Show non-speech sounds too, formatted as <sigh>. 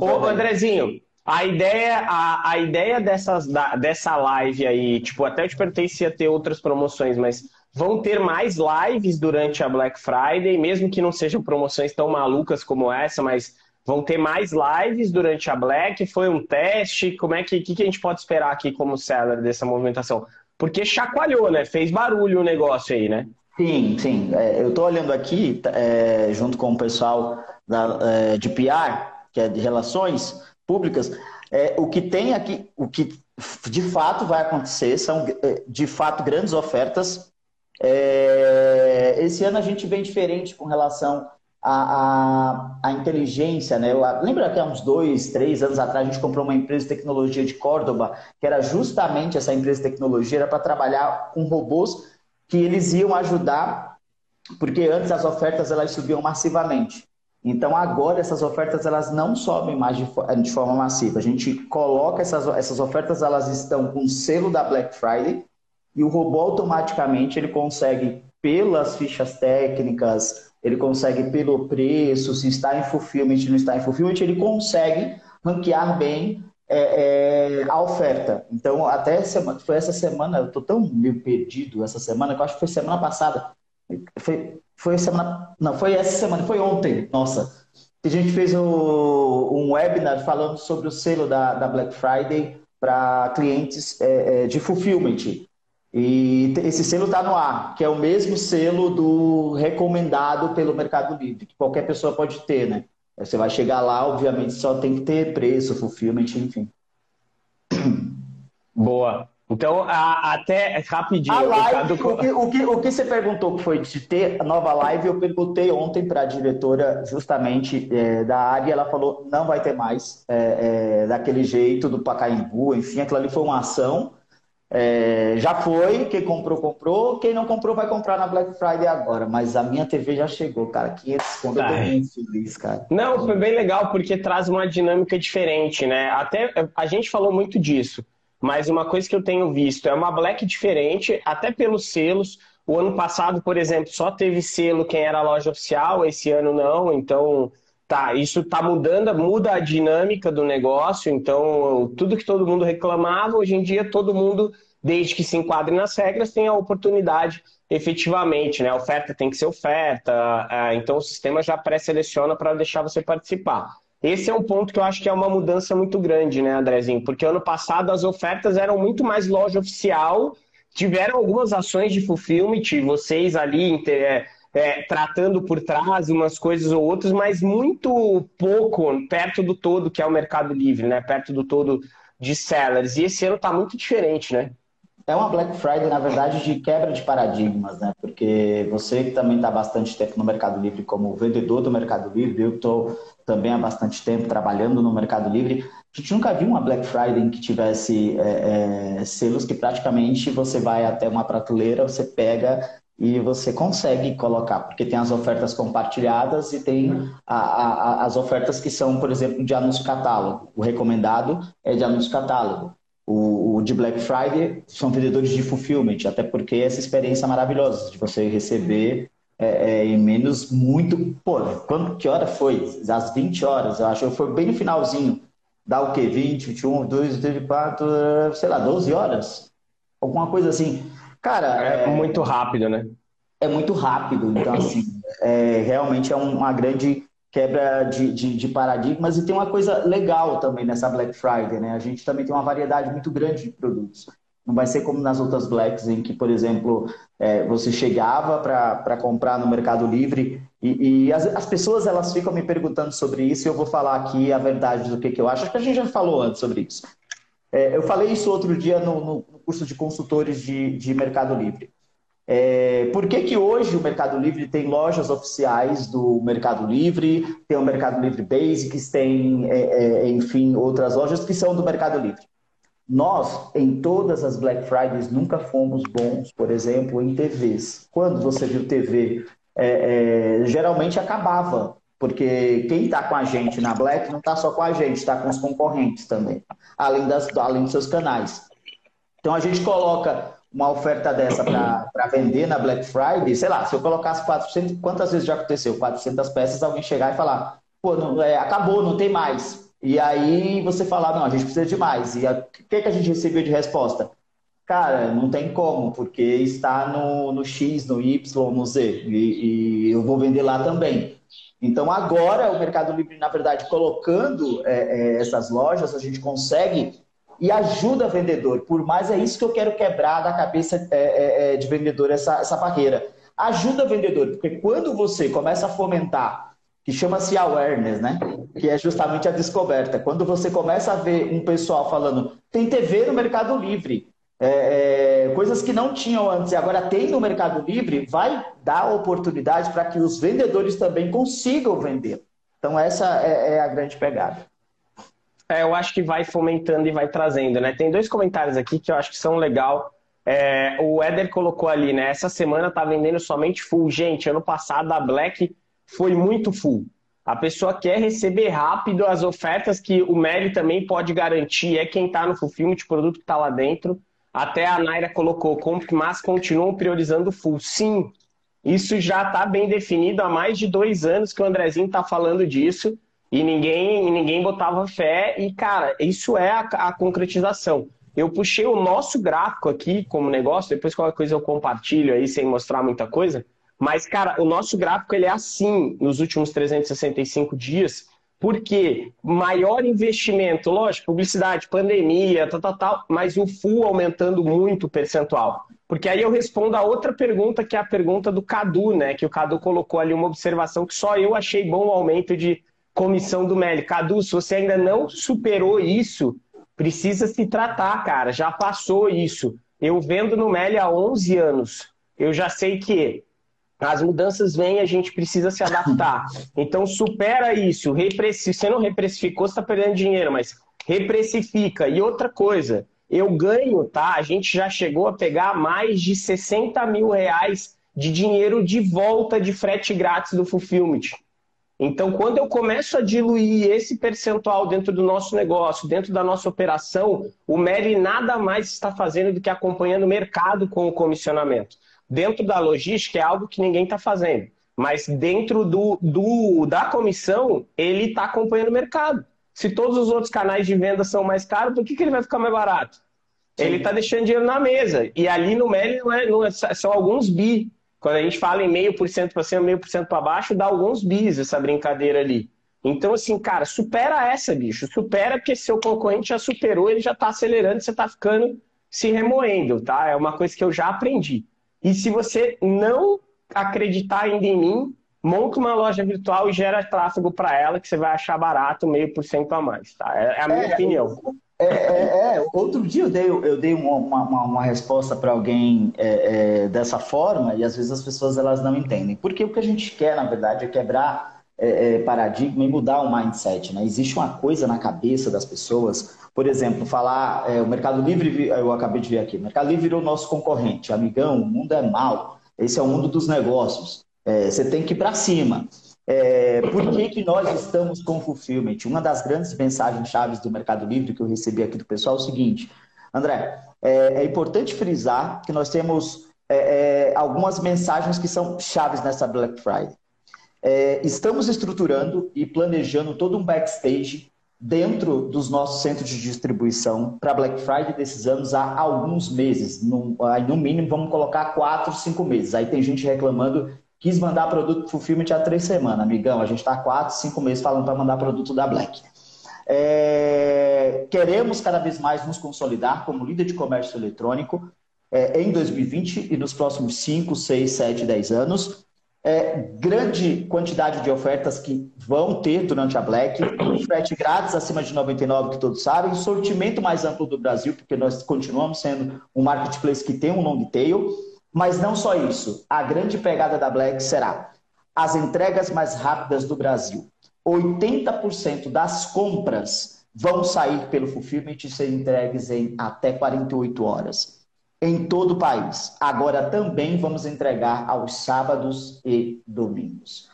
Ô, Andrezinho, a ideia, a, a ideia dessas, da, dessa live aí, tipo, até eu te perguntei se ia ter outras promoções, mas vão ter mais lives durante a Black Friday, mesmo que não sejam promoções tão malucas como essa, mas vão ter mais lives durante a Black? Foi um teste? Como é que, que, que a gente pode esperar aqui como seller dessa movimentação? Porque chacoalhou, né? Fez barulho o negócio aí, né? Sim, sim. É, eu estou olhando aqui, é, junto com o pessoal da, é, de PR, que é de relações públicas, é, o que tem aqui, o que de fato vai acontecer são é, de fato grandes ofertas. É, esse ano a gente vem diferente com relação à, inteligência, né? Lembra que há uns dois, três anos atrás a gente comprou uma empresa de tecnologia de Córdoba, que era justamente essa empresa de tecnologia, era para trabalhar com robôs que eles iam ajudar, porque antes as ofertas elas subiam massivamente. Então agora essas ofertas elas não sobem mais de, de forma massiva. A gente coloca essas, essas ofertas, elas estão com selo da Black Friday e o robô automaticamente ele consegue pelas fichas técnicas, ele consegue pelo preço, se está em fulfillment, não está em fulfillment, ele consegue ranquear bem é, é, a oferta. Então, até semana, foi essa semana, eu estou tão meio perdido essa semana, que eu acho que foi semana passada. Foi, foi semana. Não, foi essa semana, foi ontem, nossa. A gente fez o, um webinar falando sobre o selo da, da Black Friday para clientes é, é, de fulfillment. E esse selo está no ar, que é o mesmo selo do recomendado pelo Mercado Livre, que qualquer pessoa pode ter, né? Você vai chegar lá, obviamente, só tem que ter preço, fulfillment, enfim. Boa. Então, a, até rapidinho. A live, o, que, o, que, o que você perguntou que foi de ter a nova live, eu perguntei ontem para a diretora justamente é, da área, ela falou não vai ter mais é, é, daquele jeito do Pacaembu, enfim, aquilo ali foi uma ação. É, já foi, quem comprou, comprou, quem não comprou vai comprar na Black Friday agora, mas a minha TV já chegou, cara, 500 conto, eu tô muito feliz, cara. Não, foi bem legal porque traz uma dinâmica diferente, né? Até a gente falou muito disso. Mas uma coisa que eu tenho visto é uma Black diferente, até pelos selos. O ano passado, por exemplo, só teve selo quem era a loja oficial, esse ano não. Então, tá, isso tá mudando, muda a dinâmica do negócio. Então, tudo que todo mundo reclamava, hoje em dia todo mundo, desde que se enquadre nas regras, tem a oportunidade efetivamente, né? A oferta tem que ser oferta, é, então o sistema já pré-seleciona para deixar você participar. Esse é um ponto que eu acho que é uma mudança muito grande, né, Andrezinho? Porque ano passado as ofertas eram muito mais loja oficial, tiveram algumas ações de fulfillment, vocês ali é, é, tratando por trás umas coisas ou outras, mas muito pouco perto do todo que é o Mercado Livre, né? Perto do todo de sellers. E esse ano está muito diferente, né? É uma Black Friday, na verdade, de quebra de paradigmas, né? Porque você que também está bastante tempo no Mercado Livre como vendedor do Mercado Livre, eu estou também há bastante tempo trabalhando no Mercado Livre. A gente nunca viu uma Black Friday que tivesse é, é, selos que praticamente você vai até uma prateleira, você pega e você consegue colocar, porque tem as ofertas compartilhadas e tem a, a, as ofertas que são, por exemplo, de anúncio catálogo. O recomendado é de anúncio catálogo. O, o de Black Friday são vendedores de fulfillment, até porque essa experiência maravilhosa de você receber é, é, em menos muito. Pô, quando, que hora foi? Às 20 horas, eu acho. Foi bem no finalzinho. Dá o quê? 20, 21, 2, 24, sei lá, 12 horas? Alguma coisa assim. Cara. É, é muito rápido, né? É muito rápido. Então, assim, é, realmente é uma grande quebra de, de, de, paradigmas e tem uma coisa legal também nessa Black Friday, né? A gente também tem uma variedade muito grande de produtos. Não vai ser como nas outras Blacks, em que, por exemplo, é, você chegava para comprar no Mercado Livre e, e as, as, pessoas elas ficam me perguntando sobre isso e eu vou falar aqui a verdade do que, que eu acho. Acho que a gente já falou antes sobre isso. É, eu falei isso outro dia no, no curso de consultores de, de Mercado Livre. É, por que, que hoje o Mercado Livre tem lojas oficiais do Mercado Livre, tem o Mercado Livre Basics, tem, é, é, enfim, outras lojas que são do Mercado Livre? Nós, em todas as Black Fridays, nunca fomos bons, por exemplo, em TVs. Quando você viu TV, é, é, geralmente acabava, porque quem está com a gente na Black não está só com a gente, está com os concorrentes também, além, das, além dos seus canais. Então a gente coloca uma oferta dessa para vender na Black Friday, sei lá, se eu colocasse 400, quantas vezes já aconteceu? 400 peças, alguém chegar e falar, pô, não, é, acabou, não tem mais. E aí você fala, não, a gente precisa de mais. E o que, que a gente recebeu de resposta? Cara, não tem como, porque está no, no X, no Y, no Z, e, e eu vou vender lá também. Então, agora, o Mercado Livre, na verdade, colocando é, é, essas lojas, a gente consegue e ajuda vendedor. Por mais é isso que eu quero quebrar da cabeça é, é, é, de vendedor, essa, essa barreira. Ajuda vendedor, porque quando você começa a fomentar, que chama-se awareness, né? Que é justamente a descoberta. Quando você começa a ver um pessoal falando, tem TV no Mercado Livre, é, é, coisas que não tinham antes e agora tem no Mercado Livre, vai dar oportunidade para que os vendedores também consigam vender. Então, essa é, é a grande pegada. É, eu acho que vai fomentando e vai trazendo, né? Tem dois comentários aqui que eu acho que são legal. É, o Éder colocou ali, né? Essa semana tá vendendo somente full. Gente, ano passado a Black foi muito full. A pessoa quer receber rápido as ofertas que o Meli também pode garantir, é quem está no fulfillment, de produto que está lá dentro. Até a Naira colocou, mas continuam priorizando full. Sim, isso já está bem definido há mais de dois anos que o Andrezinho está falando disso e ninguém, ninguém botava fé. E, cara, isso é a, a, concretização. Eu puxei o nosso gráfico aqui como negócio, depois qualquer coisa eu compartilho aí sem mostrar muita coisa. Mas, cara, o nosso gráfico ele é assim nos últimos 365 dias, porque maior investimento, lógico, publicidade, pandemia, tal, tal, tal, mas o full aumentando muito o percentual. Porque aí eu respondo a outra pergunta, que é a pergunta do Cadu, né? Que o Cadu colocou ali uma observação que só eu achei bom o aumento de comissão do Meli. Cadu, se você ainda não superou isso, precisa se tratar, cara. Já passou isso. Eu vendo no Meli há 11 anos. Eu já sei que as mudanças vêm, a gente precisa se adaptar. <laughs> Então supera isso. Se você não reprecificou, você está perdendo dinheiro, mas reprecifica. E outra coisa, eu ganho, tá? A gente já chegou a pegar mais de 60 mil reais de dinheiro de volta de frete grátis do Fulfillment. Então, quando eu começo a diluir esse percentual dentro do nosso negócio, dentro da nossa operação, o Meli nada mais está fazendo do que acompanhando o mercado com o comissionamento. Dentro da logística é algo que ninguém está fazendo, mas dentro do, do da comissão, ele está acompanhando o mercado. Se todos os outros canais de venda são mais caros, por que, que ele vai ficar mais barato? Sim. Ele está deixando dinheiro na mesa. E ali no Meli não é, não é, são alguns bi. Quando a gente fala em meio por cento para cima, meio por cento para baixo, dá alguns bis essa brincadeira ali. Então, assim, cara, supera essa, bicho. Supera porque seu concorrente já superou, ele já está acelerando, você está ficando se remoendo, tá? É uma coisa que eu já aprendi. E se você não acreditar ainda em mim, monta uma loja virtual e gera tráfego para ela, que você vai achar barato meio por cento a mais, tá? É, é a minha é, opinião. É, é, é, outro dia eu dei, eu dei uma, uma, uma resposta para alguém é, é, dessa forma e às vezes as pessoas elas não entendem. Porque o que a gente quer, na verdade, é quebrar é, paradigma e mudar o mindset. Né? Existe uma coisa na cabeça das pessoas, por exemplo, falar o Mercado Livre, eu acabei de ver aqui, o Mercado Livre virou nosso concorrente, amigão, o mundo é mau, esse é o mundo dos negócios, você tem que ir para cima. É, por que, que nós estamos com fulfillment? Uma das grandes mensagens chaves do Mercado Livre que eu recebi aqui do pessoal é o seguinte, André, é, é importante frisar que nós temos é, é algumas mensagens que são chaves nessa Black Friday. É, estamos estruturando e planejando todo um backstage dentro dos nossos centros de distribuição para Black Friday desses anos há alguns meses. No, no mínimo, vamos colocar quatro, cinco meses. Aí tem gente reclamando Quis mandar produto pro filme há três semanas, amigão. A gente está quatro, cinco meses falando para mandar produto da Black. É... Queremos cada vez mais nos consolidar como líder de comércio eletrônico é, em 2020 e nos próximos 5, 6, 7, 10 anos. É, grande quantidade de ofertas que vão ter durante a Black, frete grátis acima de 99, que todos sabem, sortimento mais amplo do Brasil, porque nós continuamos sendo um marketplace que tem um long tail, mas não só isso. A grande pegada da Black será as entregas mais rápidas do Brasil. 80% das compras vão sair pelo fulfillment e ser entregues em até 48 horas. Em todo o país. Agora também vamos entregar aos sábados e domingos.